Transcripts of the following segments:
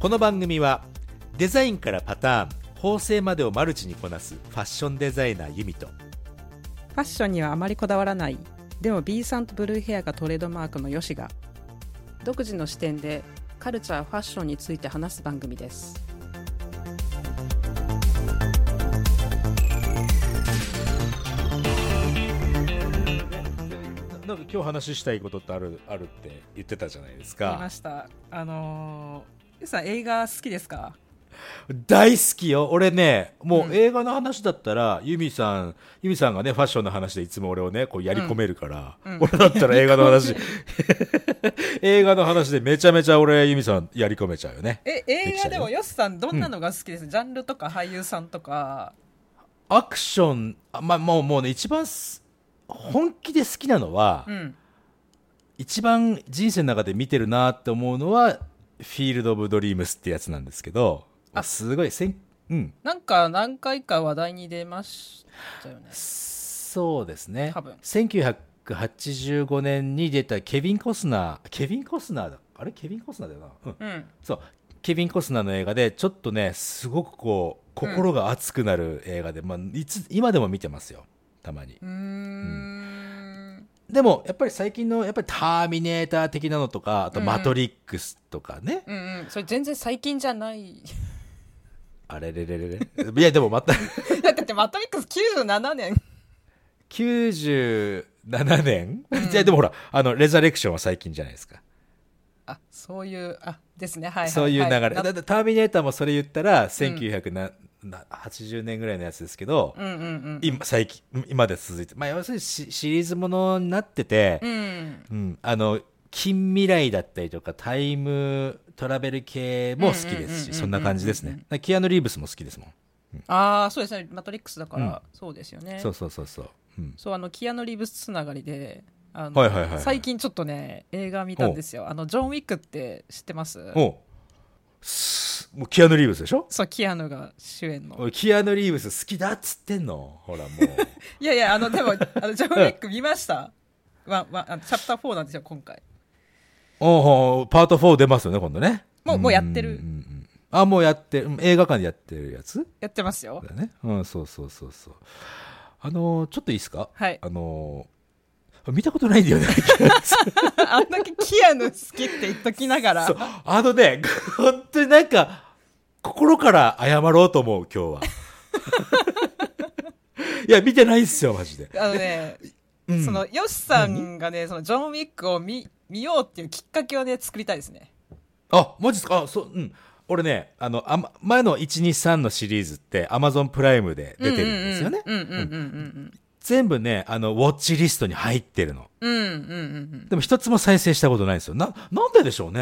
この番組はデザインからパターン縫製までをマルチにこなすファッションデザイナーユミと。ファッションにはあまりこだわらないでも B さんとブルーヘアがトレードマークのヨシが独自の視点でカルチャーファッションについて話す番組です。なんか今日話したいことってあるあるって言ってたじゃないですか。した。あのー、さん映画好きですか？大好きよ。俺ねもううん。映画の話だったら、ユミさんユミさんがねファッションの話でいつも俺をねこうやり込めるから、うん。うん俺だったら映画の話。映画の話でめちゃめちゃ俺ユミさんやり込めちゃうよね。え映画でもヨシさんどんなのが好きです、ジャンルとか俳優さんとか。アクションあまあもうもうね一番す本気で好きなのは、うん。一番人生の中で見てるなって思うのは「フィールド・オブ・ドリームス」ってやつなんですけどあ。すごいせんうん。なんか何回か話題に出ましたよね。そうですね。多分。1985年に出たケビン・コスナーケビン・コスナーだ。あれ？ケビン・コスナーだよな、うん、うん。そう。ケビン・コスナーの映画でちょっとねすごくこう心が熱くなる映画で、まあ、いつ今でも見てますよ。たまに。うーんでもやっぱり最近のやっぱりターミネーター的なのとかあとうん。マトリックスとかね、うんうん。それ全然最近じゃない。あれれれれれ？いやでもまた だってマトリックス97年。97年、いやでもほらあのレザレクションは最近じゃないですか、あそういうあですね。はいはい、はい、そういう流れ、なだってターミネーターもそれ言ったら1980年ぐらいのやつですけど、うんうんうん今最近今で続いてまあ要するにシシリーズものになってて、うん。うん。あの近未来だったりとかタイムトラベル系も好きですうんうんうんうんうんしそんな感じですね。キアヌ・リーブスも好きですもん、ああそうですね。マトリックスだから、そうですよね。そうそうそうそう、うん、そうあのキアヌ・リーブスつながりであの、はいはいはいはい。最近ちょっとね映画見たんですよ。あのジョン・ウィックって知ってます？おう。すもうキアヌ・リーブスでしょ？そうキアヌが主演の。俺キアヌ・リーブス好きだっつってんの？ほらもう。いやいやあのでもあの ジョン・ウィック見ました？わわあのチャプター4なんですよ今回。おうおうパート4出ますよね今度ね。もうもうやってる。あもうやってうん映画館でやってるやつ？やってますよ。だよね。うんそうそうそうそう。あのーちょっといいですか？はい。あのー見たことないんだよね。あんだけキアヌ好きって言っときながら。そう。あのね本当になんか心から謝ろうと思う今日は。いや見てないっすよマジで、あのね、うん。そのヨシさんがねそのジョン・ウィックを見見ようっていうきっかけをね作りたいですね。あマジっすか？あそううん。俺ねあのあま前の123のシリーズってアマゾンプライムで出てるんですよね。うんうんうんうん全部ねあのウォッチリストに入ってるの。うんうんうんうん。でも一つも再生したことないんですよ。ななんででしょうね。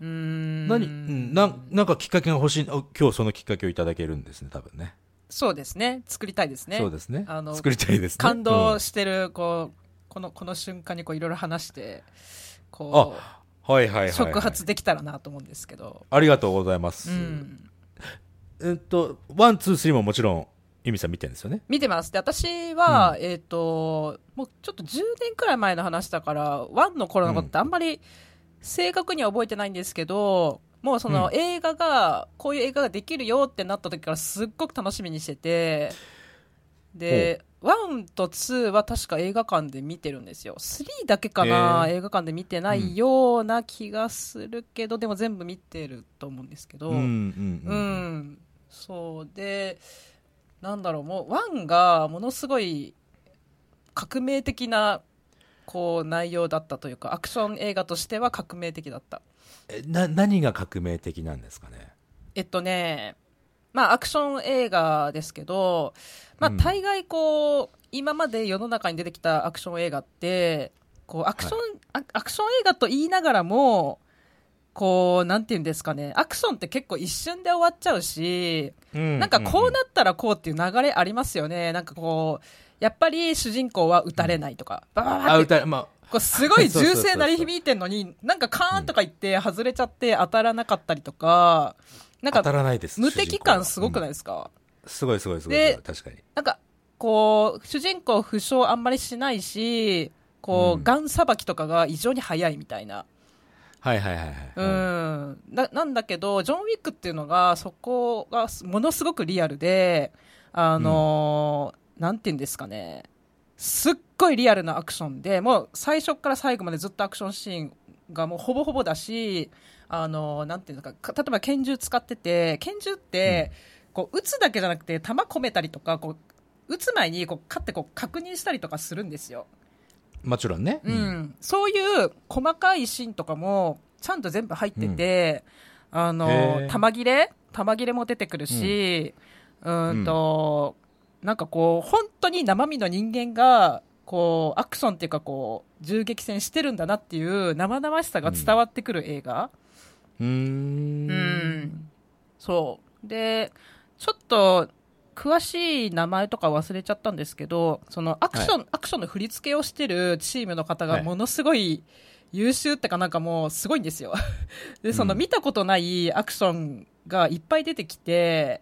うんうん。何、うん、なんなんかきっかけが欲しいあ今日そのきっかけをいただけるんですね多分ね。そうですね。作りたいですね。そうですね。あの作りたいですね。感うん動してるこうこのこの瞬間にこういろいろ話してこあはいはいはい、触発できたらなと思うんですけど。ありがとうございます、うん。えっと one two three ももちろん由美さん見てるんですよね？見てます。で私は、えっ、ともうちょっと10年くらい前の話だから1の頃のことってあんまり正確には覚えてないんですけど、もうそのう映画が、こういう映画ができるよってなった時からすっごく楽しみにしててで1と2は確か映画館で見てるんですよ。3だけかな、へー。映画館で見てないような気がするけど、でも全部見てると思うんですけど、うんうんううん。ん、そうでなんだろうもうワンがものすごい革命的なこう内容だったというかアクション映画としては革命的だった。えな何が革命的なんですかね？えっとねまあアクション映画ですけどまあうん。大概こう、今まで世の中に出てきたアクション映画ってこうアクション、アアクション映画と言いながらもこうなんていうんですかね。アクションって結構一瞬で終わっちゃうしななんかこうなったらこうっていう流れありますよね。なんかこう、やっぱり主人公は撃たれないとか、ババババあって、歌まあ。こうすごい 銃声鳴り響いてんのに、なんかカーンとか言って外れちゃって当たらなかったりとか、なん当たからないです無敵感すごくないい、ですか、うん。すごいすごいすごいで確かに。なんか、こう、主人公負傷あんまりしないし、こう、うん。ガンさばきとかが異常に速いみたいな。はいはいはいはい。うん。な、なんだけど、ジョン・ウィックっていうのが、そこがすものすごくリアルで、あのーなんて言うんですかね。すっごいリアルなアクションで、もう最初から最後までずっとアクションシーンがもうほぼほぼだし、あのーなんていうのか、か例えば拳銃使ってて、拳銃って、こう、撃つだけじゃなくて、弾込めたりとか、こう、撃つ前に、こう、勝ってこう、確認したりとかするんですよ。もちろんね。うん、そういう細かいシーンとかもちゃんと全部入ってて、あへのー玉切れ？玉切れも出てくるし、うん、と、なんかこう本当に生身の人間がこうアクションっていうかこう銃撃戦してるんだなっていう生々しさが伝わってくる映画。うーん。うん。そう。でちょっと詳しい名前とか忘れちゃったんですけどそのアクション、アクションの振り付けをしてるチームの方はい。がものすごい優秀ってかなんかもうすごいんですよ。でそのうん。見たことないアクションがいっぱい出てきて。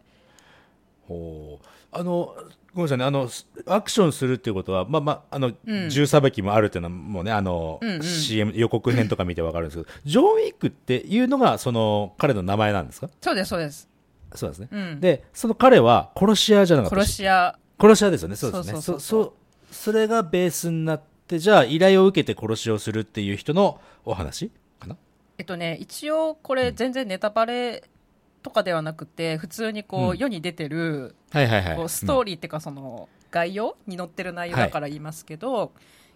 ほう。あのごめんなさいね。あのすアクションするっていうことはまあまああの、うん。銃さばきもあるっていうのはもうねあの、うんうん。CM 予告編とか見てわかるんですけどジョン・ウィックっていうのがその彼の名前なんですか？そうですそうです、そうですね、うん、でその彼は殺し屋じゃなかった殺し屋。殺し屋ですよね。そうですね。そうそうそれがベースになってじゃあ依頼を受けて殺しをするっていう人のお話かな？えっとね一応これ全然ネタバレとかではなくて普通にこううん。世に出てるはいはいはい。ストーリーっていうかその概要に載ってる内容だから言いますけど、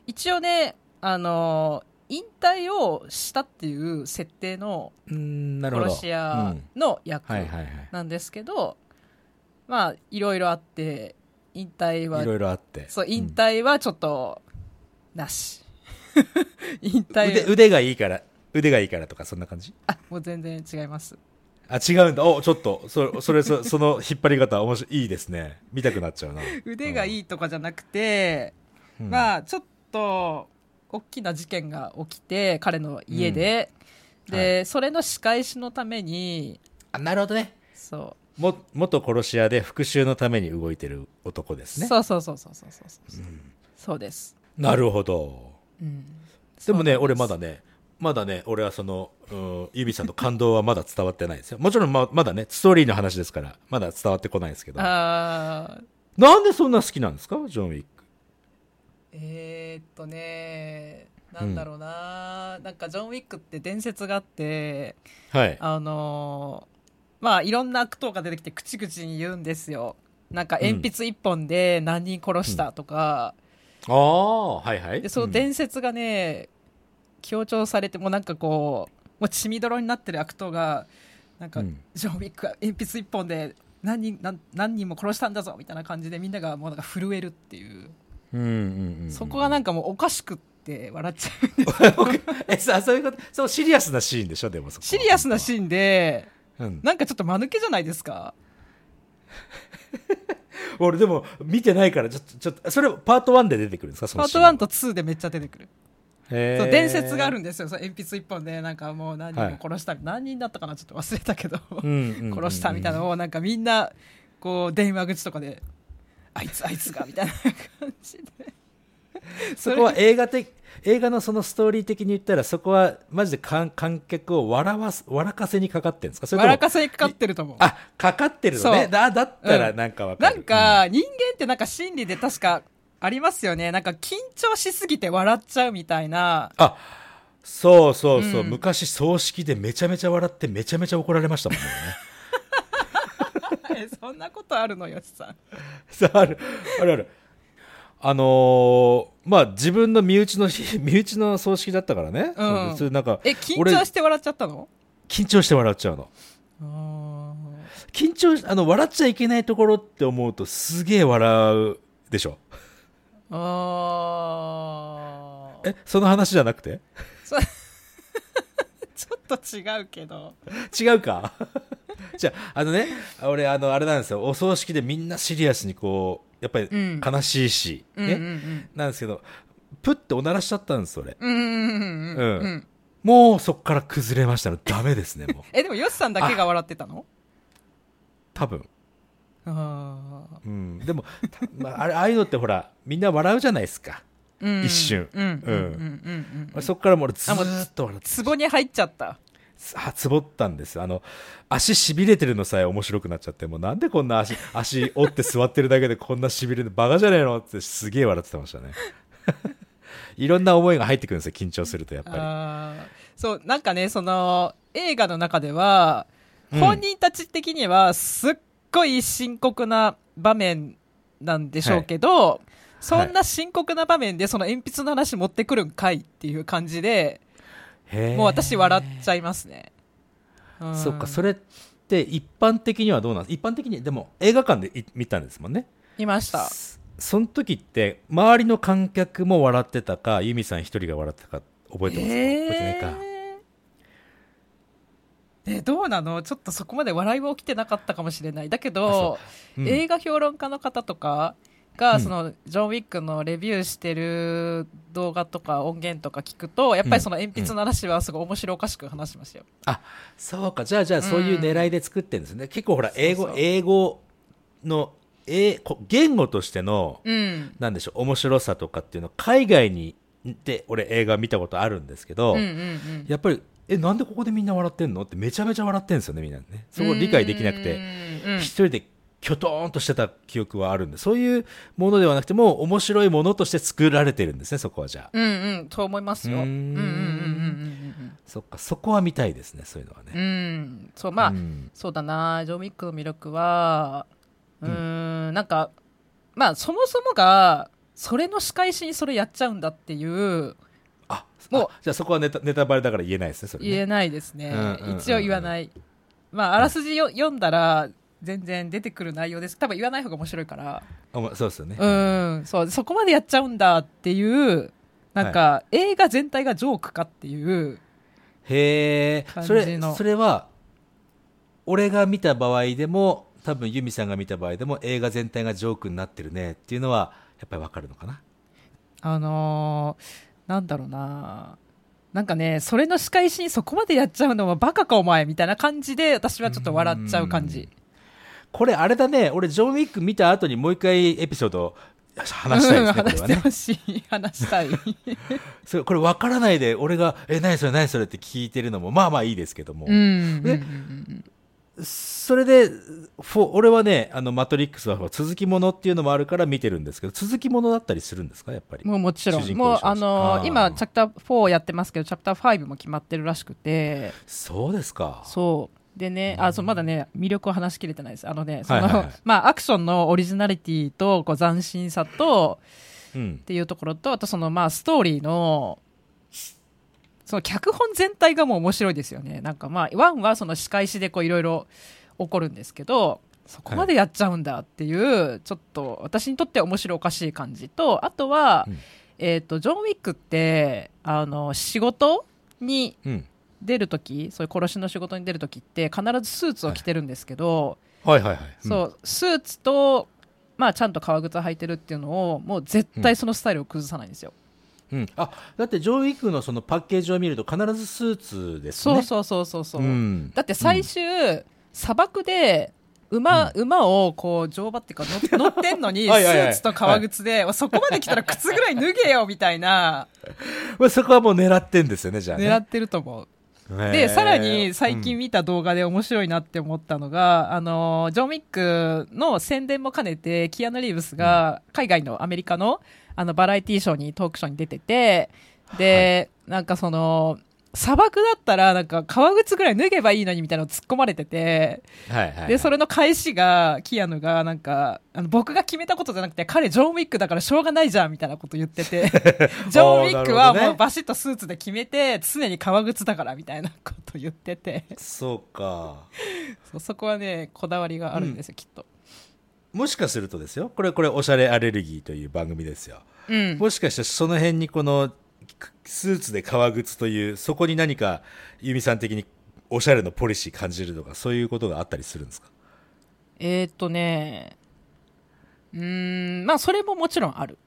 一応ねあの引退をしたっていう設定の殺し屋の役なんですけど、まあいろいろあって引退はいろいろあって。そう引退はちょっとなし。引退腕腕がいいから腕がいいからとかそんな感じ？あもう全然違います。あ違うんだ。おちょっとそそれそ その引っ張り方面白いいいですね。見たくなっちゃうな、腕がいいとかじゃなくて、うん。まあちょっと大きな事件が起きて彼の家で、うん。で、それの仕返しのためにあなるほどね。そも元殺し屋で復讐のために動いてる男でう、すね。そうそうそうそうそうそうそう、そう。です、なるほど。うん、でもね俺まだねまだね俺はその、うん、ユビさんの感動はまだ伝わってないですよ。もちろんままだねストーリーの話ですからまだ伝わってこないですけど。あー。なんでそんな好きなんですか？ジョン・ウィックえー、っとねなんだろうな、なんかジョン・ウィックって伝説があってはい。あのーまあいろんな悪党が出てきて口々に言うんですよ。なんか鉛筆一本で何人殺したとか、ああはいはい。でその伝説がね、強調されてもうなんかこうもう血みどろになってる悪党がなんか、うん。ジョン・ウィックは鉛筆一本で何人何何人も殺したんだぞみたいな感じでみんながもうなんか震えるっていう、うんうんうんうん。そこがなんかもうおかしくって笑っちゃう えさそういうことそうシリアスなシーンでしょでもそこシリアスなシーンでうん、なんかちょっと間抜けじゃないですか？俺でも見てないからちょっとちょっとそれパート1で出てくるんですか？そパートのシーン1と2でめっちゃ出てくる。そう伝説があるんですよ。鉛筆一本でなんかもう何人も殺した、何人だったかな？ちょっと忘れたけど、殺したみたいなのをなんかみんなこう電話口とかであいつあいつがみたいな感じで。そこは映画的映画のそのストーリー的に言ったらそこはマジで観観客を笑わす笑かせにかかってるんですか？それ笑かせにかかってると思う。あかかってるのね？だだったらなんかわかる、なんか人間ってなんか心理で確かありますよね。なんか緊張しすぎて笑っちゃうみたいな。あそうそうそう、うん。昔葬式でめちゃめちゃ笑ってめちゃめちゃ怒られましたもんねえ そんなことあるのよしさん。ある。あるある。あのーまあ自分の身内の 身内の葬式だったからね、うん。それなんかえ緊俺張して笑っちゃったの？緊張して笑っちゃうの。あ緊張しあの笑っちゃいけないところって思うとすげえ笑うでしょ。ーあー。えその話じゃなくて？そ ちょっと違うけど。違うか？じゃああのね俺あのあれなんですよ。お葬式でみんなシリアスにこうやっぱりうん。悲しいし、うんねうんうん。なんですけどプッておならしちゃったんですそれ。うんうんうんうんううん。ん。もうそっから崩れましたの。ダメですねもう。えでもヨシさんだけが笑ってたの？多分。あうん。でも、たまあ、あれああいうのってほらみんな笑うじゃないですか。うん。一瞬。うんうんうんうんうんそこからもう俺ずーっと笑ってツボに入っちゃった。あ つぼったんです。あの足しびれてるのさえ面白くなっちゃってもうなんでこんな足足折って座ってるだけでこんなしびれるのバカじゃねえのってすげえ笑ってましたね。いろんな思いが入ってくるんですよ緊張するとやっぱあーそうなんかねその映画の中ではうん。本人たち的にはすっごい深刻な場面なんでしょうけど、そんな深刻な場面でその鉛筆の話持ってくるんかいっていう感じでもう私笑っちゃいますね、うん。そっかそれって一般的にはどうなんです？一般的にでも映画館でい見たんですもんね。いました。そその時って周りの観客も笑ってたかユミさん一人が笑ってたか覚えてますか、覚えてないか。えーどうなの？ちょっとそこまで笑いは起きてなかったかもしれない。だけあど、うん。映画評論家の方とかが、うん。そのジョン・ウィックのレビューしてる動画とか音源とか聞くとやっぱりその鉛筆の話はすごい面白おかしく話しますよ、あそうか。じゃあじゃあそういう狙いで作ってるんですね、結構ほら英語英語の英こ言語としての、うん、なんでしょう面白さとかっていうの海外にで俺映画見たことあるんですけど、うんうんうん。やっぱりえなんでここでみんな笑ってんの？ってめちゃめちゃ笑ってんですよねみんなね。そこ理解できなくて。うんうん。一人できょとーんとしてた記憶はあるんでそういうものではなくてもう面白いものとして作られてるんですねそこはじゃあ。うんうんそう思いますよ。うーうんんうんうんうんそっかそこは見たいですねそういうのはうんうん。うね、んそうまあ、うん。そうだなジョン・ウィックの魅力は。うーん。なんかまあそもそもがそれの仕返しにそれやっちゃうんだっていうあもうあじゃあそこはネタネタバレだから言えないですねそれね。言えないですね、うんうんうんうん。一応言わない。まああらすじよ読んだら全然出てくる内容です。多分言わない方が面白いから。そうですよね、うん。そう。そこまでやっちゃうんだっていうなんか、映画全体がジョークかっていうへえ。それの。それは俺が見た場合でも多分ユミさんが見た場合でも映画全体がジョークになってるねっていうのはやっぱりわかるのかな？あのーなんだろうな。なんかねそれの仕返しにそこまでやっちゃうのはバカかお前みたいな感じで私はちょっと笑っちゃう感じこれあれだね。俺ジョン・ウィック見た後にもう一回エピソード話したいですね、話してほしい。話したい。それこれ分からないで俺が「え何それ何それ」って聞いてるのもまあまあいいですけども、それでフォ俺はねあのマトリックスは続きものっていうのもあるから見てるんですけど続きものだったりするんですか？やっぱり。もうもちろん。もうあのー。今チャプター4やってますけどチャプター5も決まってるらしくて。そうですか。そうでねあそうまだね魅力を話しきれてないです。あのねその、はいはいはい。まあアクションのオリジナリティとこう斬新さとうん。っていうところとあとそのまあストーリーのその脚本全体がもう面白いですよね。なんかまあワンはその仕返しでこういろいろ起こるんですけどそこまでやっちゃうんだっていう、ちょっと私にとっては面白おかしい感じとあとは、うん。えっ、とジョン・ウィックってあの仕事にうん出るときそういう殺しの仕事に出るときって必ずスーツを着てるんですけど、はいはいはい。そうスーツと、まあ、ちゃんと革靴履いてるっていうのをもう絶対そのスタイルを崩さないんですよ、うん、うんあだってジョン・ウィックのそのパッケージを見ると必ずスーツですね。そうそうそうそうそう、ん。だって最終、砂漠で馬,、馬をこう乗馬っていうか乗 乗ってんのにスーツと革靴で、そこまで来たら靴ぐらい脱げよみたいな。まあそこはもう狙ってんですよねじゃあね。狙ってると思うでさらに最近見た動画で面白いなって思ったのが、あのジョン・ウィックの宣伝も兼ねてキアヌ・リーブスが海外のアメリカのあのバラエティーショーにトークショーに出ててで、なんかその砂漠だったらなんか革靴ぐらい脱げばいいのにみたいなのを突っ込まれててはいはいはい。でそれの返しがキアヌがなんかあの僕が決めたことじゃなくて彼ジョン・ウィックだからしょうがないじゃんみたいなこと言ってて ジョン・ウィックはもうバシッとスーツで決めて常に革靴だからみたいなこと言ってて。そうか。そうそこはねこだわりがあるんですよ、きっと。もしかするとですよ。これこれおしゃれアレルギーという番組ですよ。うん、もしかしてその辺にこのくスーツで革靴というそこに何か由美さん的におしゃれのポリシー感じるとかそういうことがあったりするんですか？えー、っとねうーんまあそれももちろんある。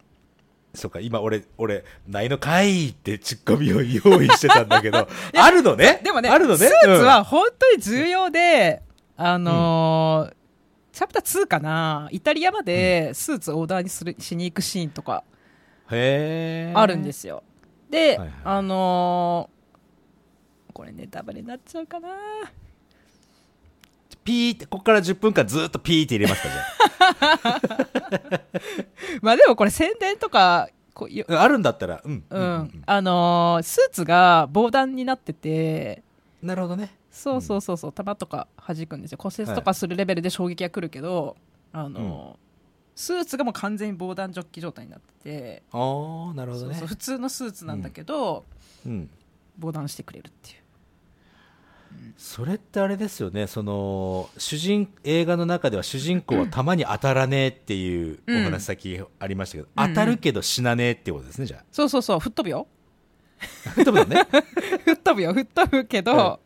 そうか今俺俺ないのかいってツッコミを用意してたんだけど あるのね？でもねあるのね？スーツは本当に重要で、あのーチャプター2かな？イタリアまでスーツオーダーにするしに行くシーンとかへえあるんですよ。で、はいはい。あのーこれネタバレになっちゃうかな。ピーってここから10分間ずっとピーって入れますかじゃ まあでもこれ宣伝とか、こうよああるんだったらうん、うん、あのースーツが防弾になってて、なるほどね。そうそうそうそう、弾とか弾くんですよ。骨折とかするレベルで衝撃が来るけど、あのースーツがもう完全に防弾ジョッキ状態になってて、ああなるほどね。普通のスーツなんだけど、うん。防弾してくれるっていう。それってあれですよね。その主人映画の中では主人公は弾に当たらねえっていうおうん。話先ありましたけど、うん。当たるけど死なねえってことですねじゃそうそうそう、吹っ飛ぶよ。あ多分ね。吹っ飛ぶよ、吹っ飛ぶけど、うん。あ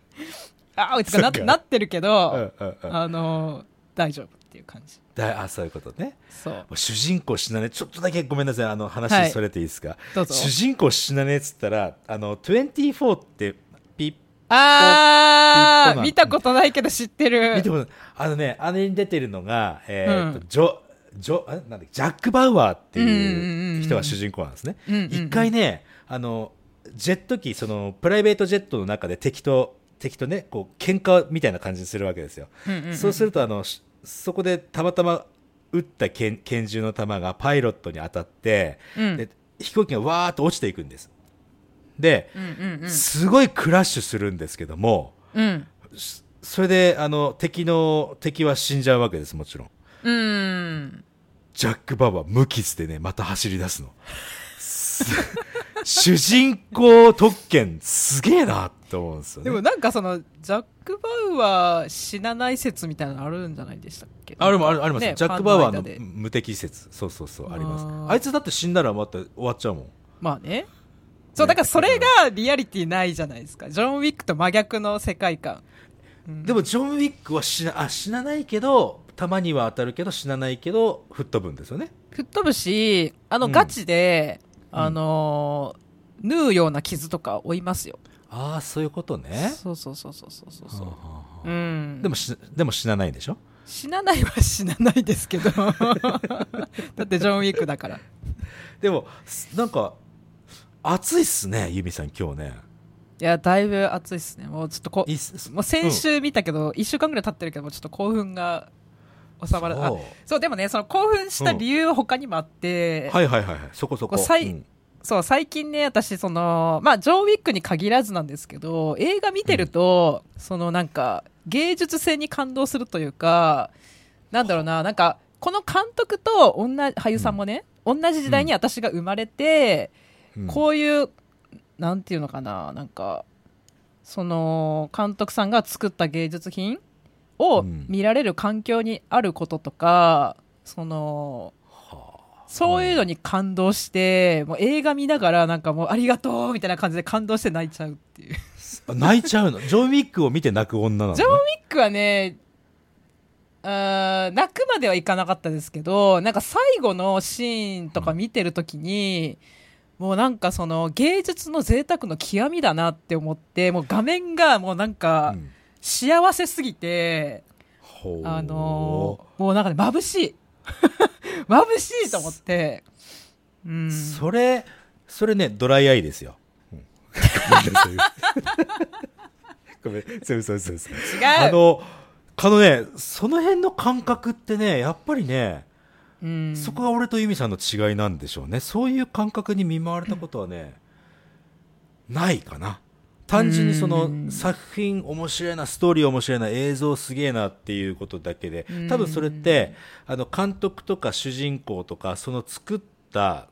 あ、つかななってるけど、うんうんうん。あのー大丈夫っていう感じ。だあそういうことね。そう。主人公死なねちょっとだけごめんなさいあのは話い。それていいですか、どうぞ。主人公死なねえっつったらあの24ってピッあー、見たことないけど知ってる。見てもあのねあれに出てるのが、えーとうん。ジョジョあなんだっけ？ジャック・バウアーっていううん人が主人公なんですね。うんうんうん。一回ねあのジェット機そのプライベートジェットの中で敵と敵とねこう喧嘩みたいな感じにするわけですよ、うんうんうん。そうするとあのしそこでたまたま撃った拳拳銃の弾がパイロットに当たって、うん。で飛行機がわーっと落ちていくんです。で、うんうんうん。すごいクラッシュするんですけどもうん。それであの敵の敵は死んじゃうわけですもちろん。うん。ジャック・バウアー無傷でねまた走り出すの。す 主人公特権すげえなって思うんですよね。でもなんかその、ジャック・バウアー死なない説みたいなのあるんじゃないでしたっけ？あれもあるあります。よ、ねジャック・バウアーの無敵説。そうそうそうあります。あいつだって死んだらまた終わっちゃうもん。まあね。そう、だからそれがリアリティないじゃないですか。ジョン・ウィックと真逆の世界観。うん。でもジョン・ウィックは死なあ死なないけどたまには当たるけど死なないけど吹っ飛ぶんですよね。吹っ飛ぶし、あの、うん。ガチで、うん。あのー縫うような傷とか負いますよ。ああそういうことね。そうそうそうそうそうそうそう。はあはあはあ。うん。でもしでも死なないんでしょ？死なないは死なないですけど。だってジョン・ウィックだから。でもすなんか暑いっすねユミさん今日ね。いや、だいぶ暑いっすね。もうちょっとこもう先週見たけど、一週間ぐらい経ってるけど、もうちょっと興奮が収まらあそう。そう、でもね、その興奮した理由は他にもあって、はいはいはいはい。そこそこ。こうさいうんそう、最近ね、私、その、まあ、ジョン・ウィックに限らずなんですけど、映画見てると、そのなんか、芸術性に感動するというか、なんだろうな、なんか、この監督と同じ、俳優さんもね、同じ時代に私が生まれて、うん。こういう、なんていうのかな、なんか、その、監督さんが作った芸術品をうん。見られる環境にあることとか、その、そういうのに感動して、もう映画見ながらなんかもうありがとうみたいな感じで感動して泣いちゃうっていう。あ 泣いちゃうの？ジョン・ウィックを見て泣く女なの、ね、ジョン・ウィックはね、あー泣くまではいかなかったですけど、なんか最後のシーンとか見てるときに、もうなんかその芸術の贅沢の極みだなって思って、もう画面がもうなんかうん幸せすぎて、ほうあのーもうなんかね、眩しい。眩しいと思って。うん。それそれねドライアイですよ、うん。ごめん。そうそうそうそう。違う。あのあのねその辺の感覚ってねやっぱりね、うん、そこが俺とユミさんの違いなんでしょうね。そういう感覚に見舞われたことはね、ないかな単純にそうんの作品面白いなストーリー面白いな映像すげえなっていうことだけでうん多分それってあの監督とか主人公とかその作った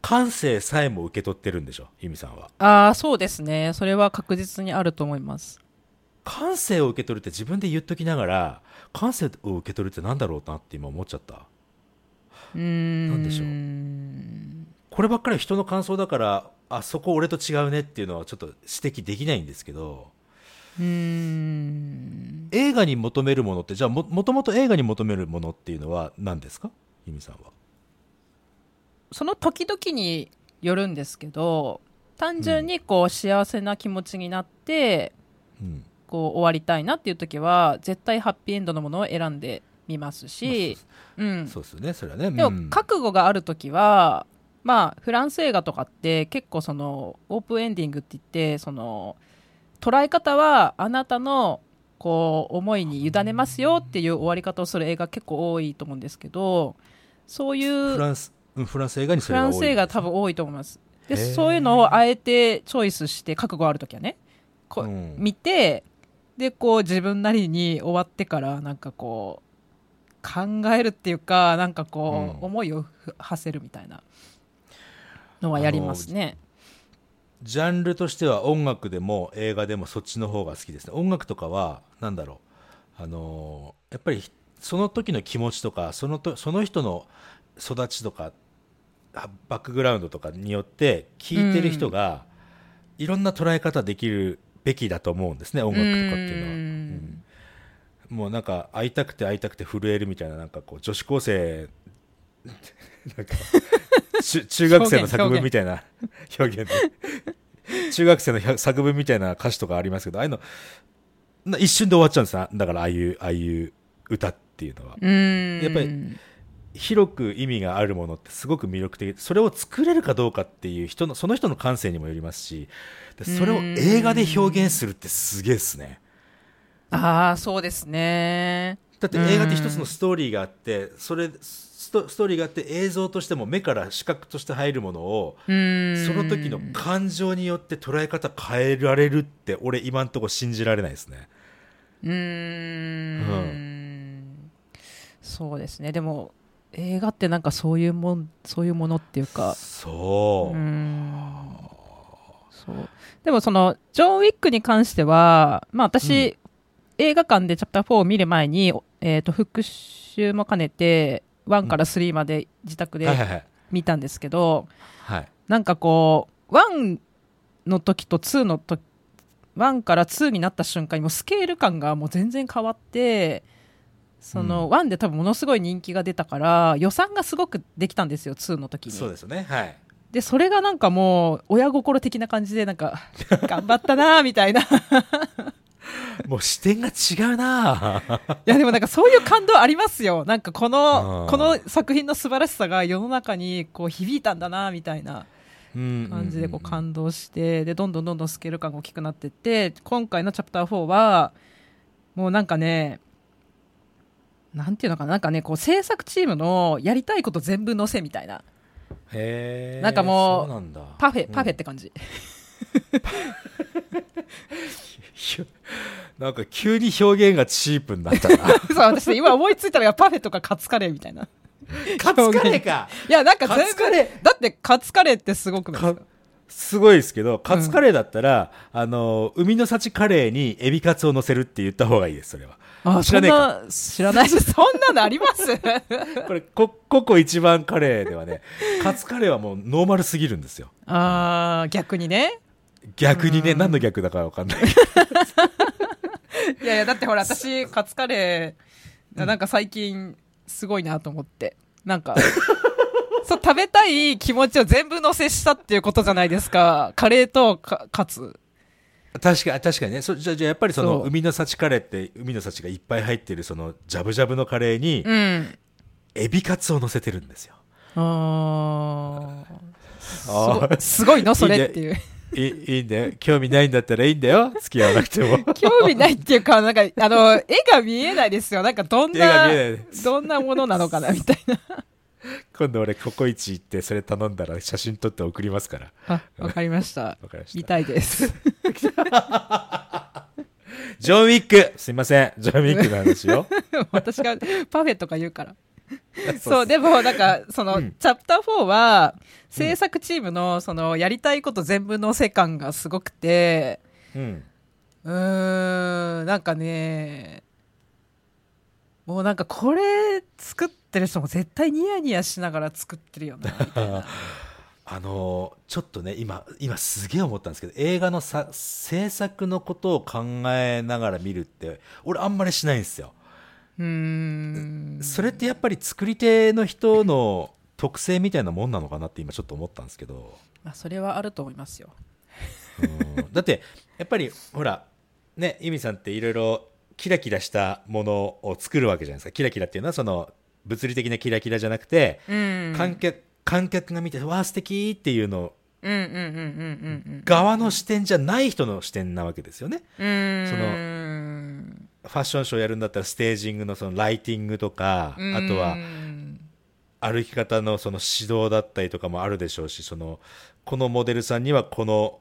感性さえも受け取ってるんでしょユミさんはああ、そうですね。それは確実にあると思います。感性を受け取るって自分で言っときながら感性を受け取るってなんだろうなって今思っちゃったうーん。なんでしょうこればっかり人の感想だからあそこ俺と違うねっていうのはちょっと指摘できないんですけどうーん。映画に求めるものってじゃあももともと映画に求めるものっていうのは何ですか？ユミさんは。その時々によるんですけど、単純にこう幸せな気持ちになって、うん。こう終わりたいなっていう時は、絶対ハッピーエンドのものを選んでみますし、うん。そうですよねそれはね。でもうん覚悟がある時はまあフランス映画とかって結構そのオープンエンディングって言ってその捉え方はあなたのこう思いに委ねますよっていう終わり方をする映画結構多いと思うんですけどそういうフランスうんフランス映画にそれが多い。フランス映画多分多いと思います。でそういうのをあえてチョイスして覚悟ある時はねこううん。見てでこう自分なりに終わってからなんかこう考えるっていうかなんかこう、うん。思いを馳せるみたいなのはやりますね。ジャンルとしては音楽でも映画でもそっちの方が好きですね。音楽とかはなんだろう。あのーやっぱりその時の気持ちとかそのとその人の育ちとかあバックグラウンドとかによって聴いてる人がいろんな捉え方できるべきだと思うんですね音楽とかっていうのは。うん。うん。もうなんか会いたくて会いたくて震えるみたいななんかこう女子高生なんか中 中学生の作文みたいな表現で 中学生の作文みたいな歌詞とかありますけどああいうのな一瞬で終わっちゃうんですよ。だからああいうああいう歌っていうのは。うん。やっぱり広く意味があるものってすごく魅力的。それを作れるかどうかっていう人のその人の感性にもよりますしでそれを映画で表現するってすげえっすね。ああそうですね。だって映画って一つのストーリーがあってそれストストーリーがあって映像としても目から視覚として入るものをうん。その時の感情によって捉え方変えられるって俺今んとこ信じられないですね。うーん。そうですね。でも映画ってなんかそういうもんそういうものっていうか。そう。そう。でもそのジョン・ウィックに関してはまあ私、映画館でチャプター4を見る前に、えー、と復習も兼ねて1から3まで自宅で見たんですけど、はい。なんかこう1の時と2の時1から2になった瞬間にもうスケール感がもう全然変わってその1で多分ものすごい人気が出たから予算がすごくできたんですよ2の時に。そうですよね。はい。でそれがなんかもう親心的な感じでなんか頑張ったなーみたいな。いもう視点が違うな。やでもなんかそういう感動ありますよ。なんかこのうん。この作品の素晴らしさが世の中にこう響いたんだなみたいな感感じでこう感動してでどんどんどんどんスケール感が大きくなっていって今回のチャプター4はもうなんかねなんていうのかななんかねこう制作チームのやりたいこと全部載せみたいな。へえなんかもうパフェパフェっうんて感じ、なんか急に表現がチープになった。な そう私ね今思いついたのがパフェとかカツカレーみたいな。カツカレーか。いやなんか全部カツカレだってカツカレーってすごくない。ですかすごいですけど、カツカレーだったら、あの、海の幸カレーにエビカツを乗せるって言った方がいいです、それは。あ知らねえか。知らない。ですそんなのあります？これ、コココ一番カレーではね、カツカレーはもうノーマルすぎるんですよ。あー逆にね逆にね、何の逆だかわかんない。いやいや、だってほら、私、カツカレー、なんか最近、すごいなと思って。なんか、そう、食べたい気持ちを全部乗せしたっていうことじゃないですか。カレーとかカツ。確か確かにねそじゃあじゃあやっぱりその海の幸カレーって海の幸がいっぱい入ってるそのジャブジャブのカレーにうん。エビカツを乗せてるんですよああーすごいすごいのそれっていう。いいいいんだよ興味ないんだったらいいんだよ付き合わなくても 興味ないっていうか、なんか、あの、絵が見えないですよ。なんか、どんなどんなものなのかな、みたいな。今度俺ココイチ行ってそれ頼んだら写真撮って送りますからあ、わかりました。わかりました見たいです。ジョン・ウィックすいませんジョン・ウィックの話よ私がパフェとか言うから。そうでも、なんか、その、うん。チャプター4は、制作チームの、その、やりたいこと全部のせ感がすごくて、うん。うーん、なんかね、もうなんか、これ作ってる人も絶対ニヤニヤしながら作ってるよな。あのーちょっとね今今すげえ思ったんですけど映画のさ制作のことを考えながら見るって俺あんまりしないんですようーん。それってやっぱり作り手の人の特性みたいなもんなのかなって今ちょっと思ったんですけど、まあ、それはあると思いますよ。うんだってやっぱりほらね由美さんっていろいろキラキラしたものを作るわけじゃないですかキラキラっていうのはその物理的なキラキラじゃなくて、うん。観客観客が見てわあ素敵っていうの。側の視点じゃない人の視点なわけですよねうーん。そファッションショーやるんだったらステージングのそのライティングとか、うんあとは歩き方のその指導だったりとかもあるでしょうし、その、このモデルさんにはこの、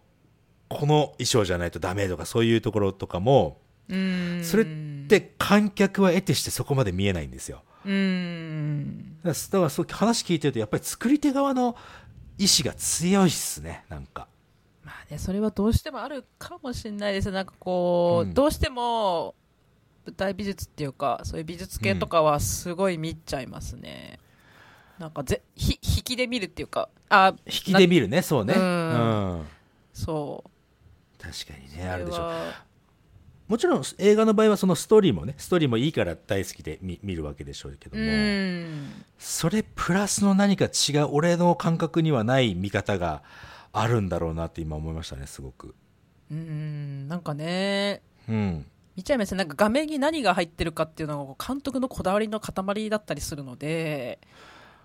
この衣装じゃないとダメとかそういうところとかも、うん。それって観客は得てしてそこまで見えないんですよ。うん。だからだからそう話聞いてるとやっぱり作り手側の意志が強いっすね、なんか。まあね、それはどうしてもあるかもしれないですなんかこう、うんどうしても舞台美術っていうかそういう美術系とかはすごい見ちゃいますね、なんかぜひ引きで見るっていうかあ引きで見るね、そうね。ううんん。そう確かにね、あるでしょ。それはもちろん映画の場合はそのストーリーもね、ストーリーもいいから大好きで見見るわけでしょうけどうも、んそれプラスの何か違う、俺の感覚にはない見方があるんだろうなって今思いましたね、すごく。うんなんかねうん。見ちゃいます。ねなんか画面に何が入ってるかっていうのが監督のこだわりの塊だったりするので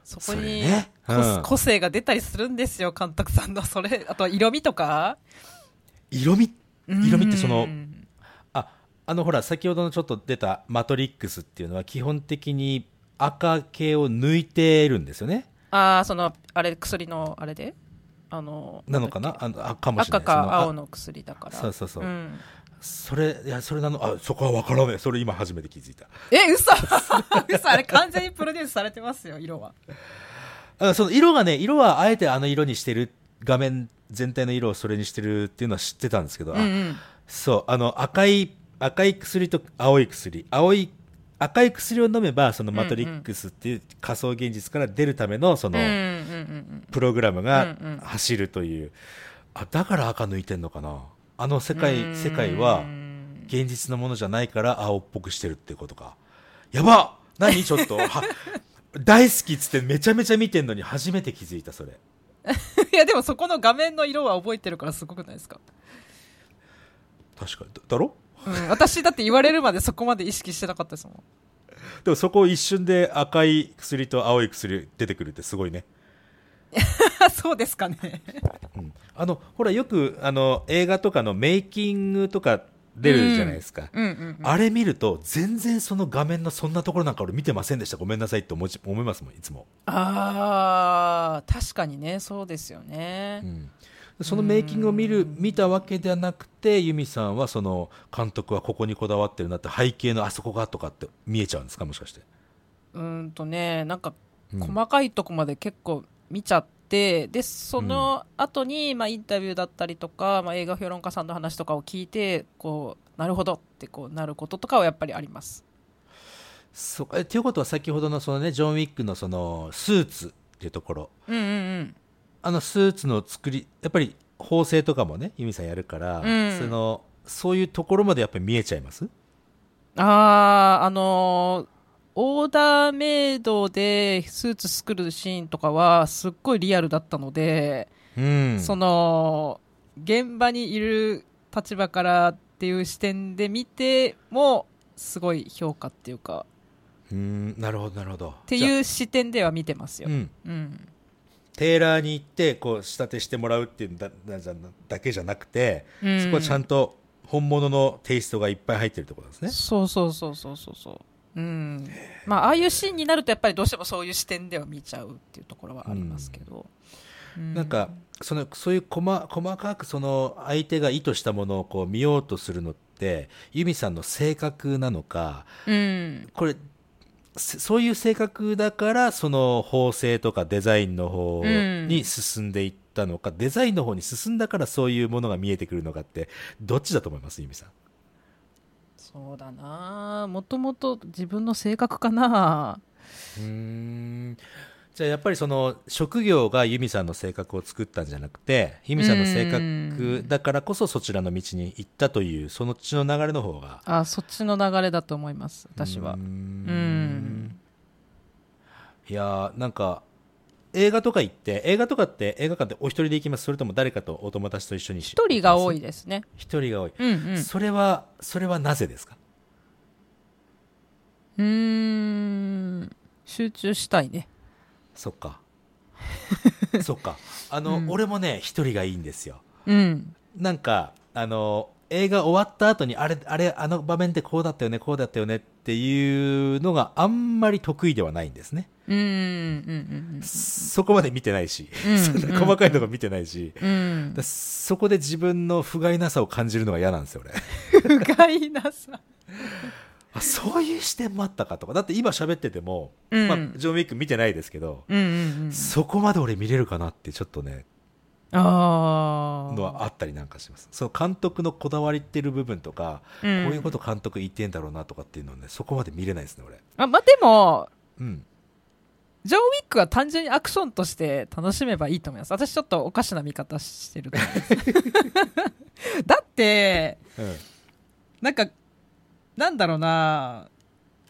そこにね。個,、うん。個性が出たりするんですよ監督さんの。それ あとは色味とか。色味、色味ってそのうんあ、あのほら、先ほどのちょっと出たマトリックスっていうのは基本的に赤系を抜いてるんですよね。ああそのあれ薬のあれで？あのなのかな？あのあかもしれない。赤か青の薬だから。そうそうそうんそれ、いや、それなの、あ、そこは分からない。それ今初めて気づいた。え嘘。嘘あれ完全にプロデュースされてますよ色は。あその色がね、色はあえてあの色にしてる、画面全体の色をそれにしてるっていうのは知ってたんですけど、あうんうん。そう、あの赤い、赤い薬と青い薬、青い、赤い薬を飲めば、そのマトリックスっていう仮想現実から出るための、その、プログラムが走るという、あ、だから赤抜いてんのかな。あの世界、うん世界は現実のものじゃないから青っぽくしてるってことか。やば何？ちょっと、は大好きっつってめちゃめちゃ見てんのに初めて気づいた、それ。いやでもそこの画面の色は覚えてるからすごくないですか、確かに。だだろ？うん、私だって言われるまでそこまで意識してなかったですもんでもそこ一瞬で赤い薬と青い薬出てくるってすごいね。そうですかねうんあの、ほらよくあの映画とかのメイキングとか出るじゃないですか。うんうんうんあれ見ると全然その画面のそんなところなんか俺見てませんでした。ごめんなさいって思い思いますもん、いつも。ああ確かにねそうですよね、うんそのメイキングを見る、見たわけではなくて、ユミさんはその監督はここにこだわってるなって背景のあそこがとかって見えちゃうんですかもしかして。うーんとねなんかうん細かいとこまで結構見ちゃって、でその後にまあインタビューだったりとか、まあ、映画評論家さんの話とかを聞いてこうなるほどってこうなることとかはやっぱりあります。そうえということは先ほどのそのね、ジョン・ウィックのそのスーツっていうところ、うんうんうん。あのスーツの作り、やっぱり縫製とかもね、ユミさんやるから、うん。その、そういうところまでやっぱり見えちゃいます？あああのーオーダーメイドでスーツ作るシーンとかはすっごいリアルだったので、うん。その現場にいる立場からっていう視点で見てもすごい評価っていうかうん、なるほど、なるほど。っっていう視点では見てますよ。うん。うん。テーラーに行って、こう、仕立てしてもらうっていうだだけじゃなくて、うんそこはちゃんと本物のテイストがいっぱい入ってるってことですね。そうそうそうそうそうそう。うん。まあ、ああいうシーンになるとやっぱりどうしてもそういう視点では見ちゃうっていうところはありますけど。うなんか、その、そういう細細かくその相手が意図したものをこう見ようとするのって、ユミさんの性格なのか、うん。これ、せそういう性格だから、その縫製とかデザインの方に進んでいったのか、デザインの方に進んだからそういうものが見えてくるのかって、どっちだと思いますユミさん？そうだな。もともと自分の性格かな。うーん。じゃあやっぱりその職業がユミさんの性格を作ったんじゃなくてユミさんの性格だからこそそちらの道に行ったというそのっちの流れの方があ、そっちの流れだと思います、私は。うー。ん。うん。いやーなんか映画とか行って映画とかって映画館ってお一人で行きますそれとも誰かとお友達と一緒に一一人が多いですね。一人が多い、うんうん。それはそれはなぜですか？うーん。集中したいね。そっか そっかあの、うん俺もね一人がいいんですようん。なんかあの映画終わった後にあれあれあの場面でこうだったよねこうだったよねっていうのがあんまり得意ではないんですね。そこまで見てないし、うんそん。な 細かいとこ見てないし、そこで自分の不甲斐なさを感じるのが嫌なんですよ俺。不甲斐なさ。あそういう視点もあったかとか。だって今喋ってても、うん。まあ、ジョン・ウィック見てないですけど。そこまで俺見れるかなってちょっとねああ。のはあったりなんかします。その監督のこだわりってる部分とか、うん。こういうこと監督言ってんだろうなとかっていうのはねそこまで見れないですね俺。あ、まあ、でも、うんジョン・ウィックは単純にアクションとして楽しめばいいと思います。私ちょっとおかしな見方してる。だって、うんなんか、なんだろうな、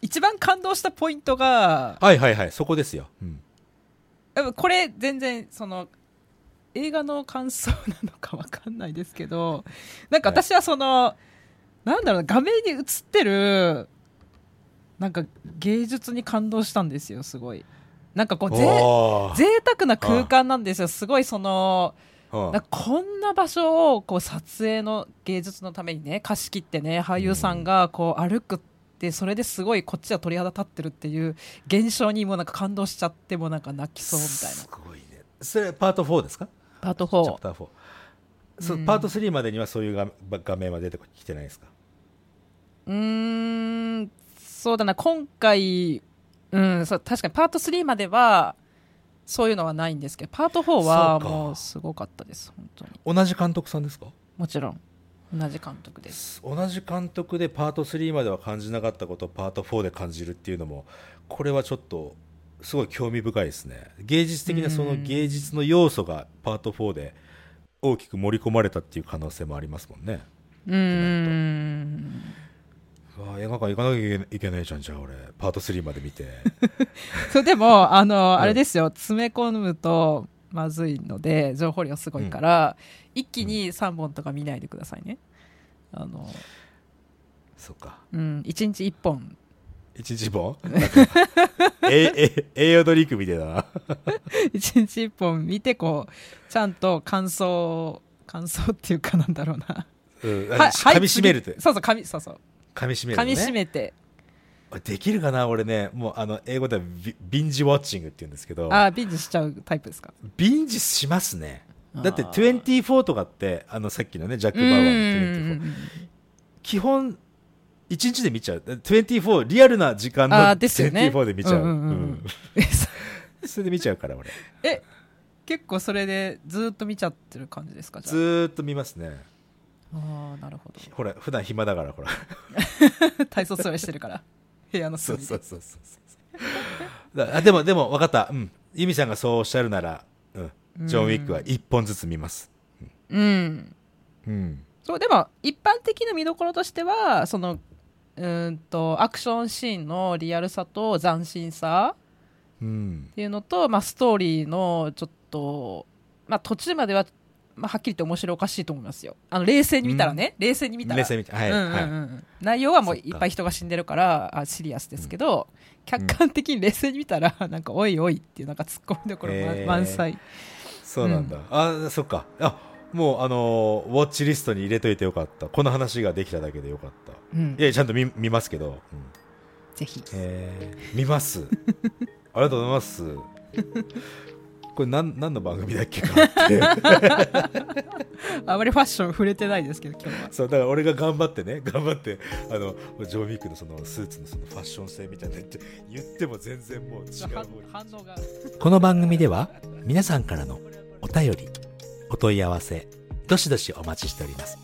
一番感動したポイントが、はいはいはいそこですよ、うんこれ全然、その、映画の感想なのかわかんないですけど、なんか私はその、なんだろうな、画面に映ってる、なんか芸術に感動したんですよ、すごい。なんかこう、ぜ贅沢な空間なんですよ。すごいその、うん。なこんな場所をこう撮影の芸術のためにね貸し切ってね俳優さんがこう歩くってそれですごいこっちは鳥肌立ってるっていう現象にもなんか感動しちゃってもうなんか泣きそうみたいすごいね。それパート4ですか？なパート4チャプター4そううん。パート3までにはそういう画画面は出てきてないですか？うーん。そうだな。今回うんそう確かにパート3まではそういうのはないんですけどパート4はもうすごかったです本当に。同じ監督さんですか？もちろん同じ監督です。同じ監督でパート3までは感じなかったことをパート4で感じるっていうのもこれはちょっとすごい興味深いですね。芸術的なその芸術の要素がパート4で大きく盛り込まれたっていう可能性もありますもんね。うーんうわ映画館行かなきゃいけないじゃんじゃあ俺。パート3まで見て。そうでもあの、うん。あれですよ。詰め込むとまずいので情報量すごいから、一気に3本とか見ないでくださいね。あのそっか。うん1日1本。一日本？なんかええ栄養ドリンクみたいだな。1日1本見てこうちゃんと感想感想っていうかなんだろうな。うんは噛み締めるって。そうそう噛みそうそう噛み締めるの噛みね締めて、できるかな？俺ねもうあの英語ではビビンジウォッチングって言うんですけど。ああビンジしちゃうタイプですか？ビンジしますね。だってあー24とかってあのさっきのねジャック・バウアーのうん24基本1日で見ちゃう。24リアルな時間のあーですよね。24で見ちゃう,、うんうんうん。うん。え そそれで見ちゃうから俺。え結構それでずーっと見ちゃってる感じですか？じゃずーっと見ますねああーなるほど。ほら普段暇だからほら。体操座りしてるから。部屋のそう隅でそうそうそう。だあでもでも分かった。うん。ユミさんがそうおっしゃるなら、うん、ジョン・ウィックは1本ずつ見ます。うん。うん。そうでも一般的な見どころとしてはそのうーんとアクションシーンのリアルさと斬新さうん。っていうのと、まあ、ストーリーのちょっと、まあ、途中までは、まあ、はっきり言って面白おかしいと思いますよ。あの冷静に見たらね、冷静に見たら。冷静にはい、うんうんうんはい。内容はもういっぱい人が死んでるからあシリアスですけど、客観的に冷静に見たらなんかおいおいっていうなんか突っ込みどころ満,、載。そうなんだ、あそっか。あもうあのーウォッチリストに入れといてよかった。この話ができただけでよかった。うん。いやちゃんと見見ますけど、うん。ぜひ。えー見ます。ありがとうございますこれ何何の番組だっけかって あまりファッション触れてないですけど今日はそうだから俺が頑張ってね 頑張ってあのジョー・ミックのそのスーツのそのファッション性みたいなって言っても全然もう違う 反応がこの番組では皆さんからのお便り、お問い合わせ、どしどしお待ちしております。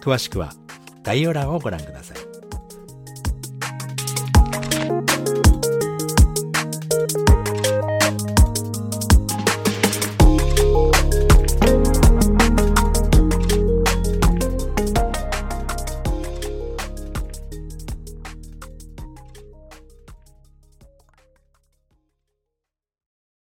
詳しくは概要欄をご覧ください。